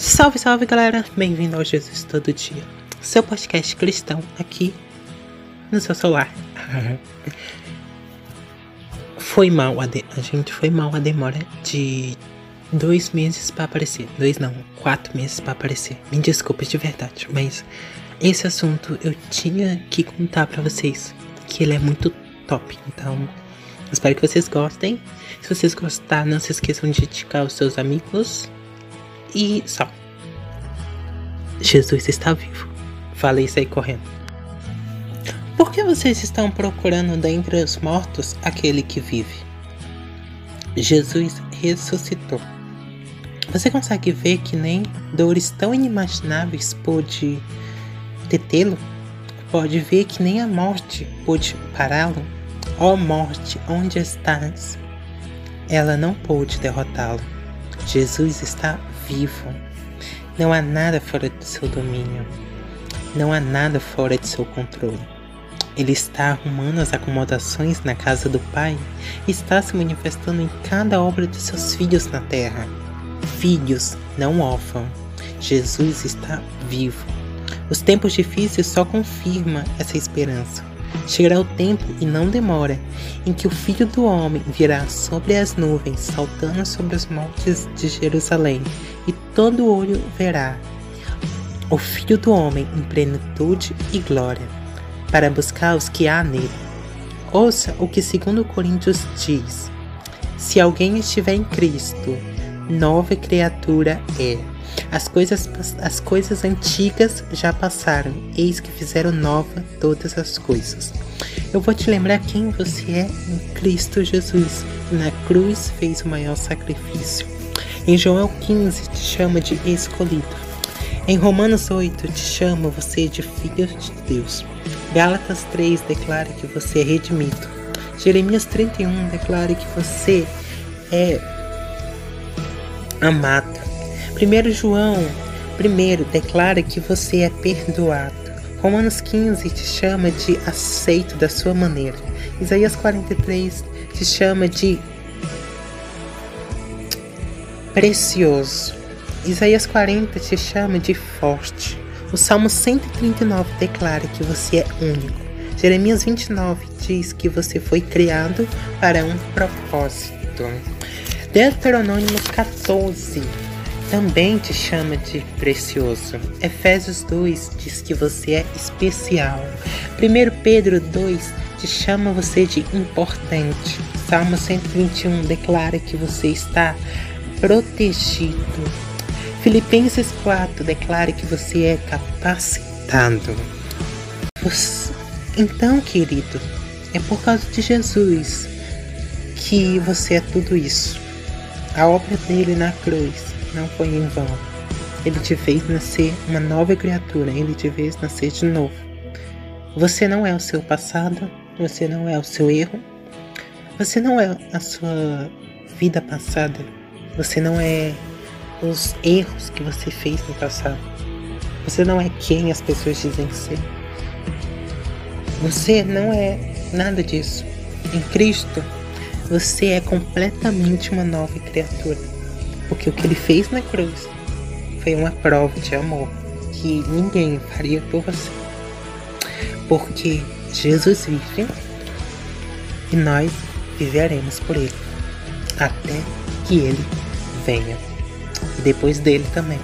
Salve, salve galera! Bem-vindo ao Jesus Todo Dia, seu podcast cristão aqui no seu celular. foi mal a, de... a gente foi mal a demora de dois meses para aparecer. Dois não, quatro meses para aparecer. Me desculpe de verdade, mas esse assunto eu tinha que contar para vocês que ele é muito top. Então, espero que vocês gostem. Se vocês gostaram, não se esqueçam de indicar os seus amigos. E só. Jesus está vivo. Falei isso aí correndo. Por que vocês estão procurando dentre os mortos aquele que vive? Jesus ressuscitou. Você consegue ver que nem dores tão inimagináveis pôde detê-lo? Pode ver que nem a morte pôde pará-lo? Ó oh, morte, onde estás? Ela não pôde derrotá-lo. Jesus está vivo. Não há nada fora do seu domínio. Não há nada fora de seu controle. Ele está arrumando as acomodações na casa do Pai e está se manifestando em cada obra de seus filhos na terra. Filhos, não órfãos. Jesus está vivo. Os tempos difíceis só confirmam essa esperança. Chegará o tempo, e não demora, em que o Filho do Homem virá sobre as nuvens, saltando sobre os montes de Jerusalém, e todo olho verá o Filho do Homem em plenitude e glória, para buscar os que há nele. Ouça o que segundo Coríntios diz: Se alguém estiver em Cristo, nova criatura é. As coisas, as coisas antigas já passaram, eis que fizeram nova todas as coisas. Eu vou te lembrar quem você é em Cristo Jesus. Na cruz fez o maior sacrifício. Em João 15 te chama de escolhido. Em Romanos 8 te chama você de filho de Deus. Gálatas 3 declara que você é redimido. Jeremias 31 declara que você é amado. 1 João 1 declara que você é perdoado. Romanos 15 te chama de aceito da sua maneira. Isaías 43 te chama de precioso. Isaías 40 te chama de forte. O Salmo 139 declara que você é único. Jeremias 29 diz que você foi criado para um propósito. Deuteronômio 14 também te chama de precioso. Efésios 2 diz que você é especial. 1 Pedro 2 te chama você de importante. Salmo 121 declara que você está protegido. Filipenses 4 declara que você é capacitado. Então, querido, é por causa de Jesus que você é tudo isso. A obra dele na cruz não foi em vão. Ele te fez nascer uma nova criatura, ele te fez nascer de novo. Você não é o seu passado, você não é o seu erro, você não é a sua vida passada, você não é os erros que você fez no passado, você não é quem as pessoas dizem ser. Você não é nada disso. Em Cristo, você é completamente uma nova criatura. Porque o que ele fez na cruz foi uma prova de amor que ninguém faria por você. Porque Jesus vive e nós viveremos por ele até que ele venha. E depois dele também.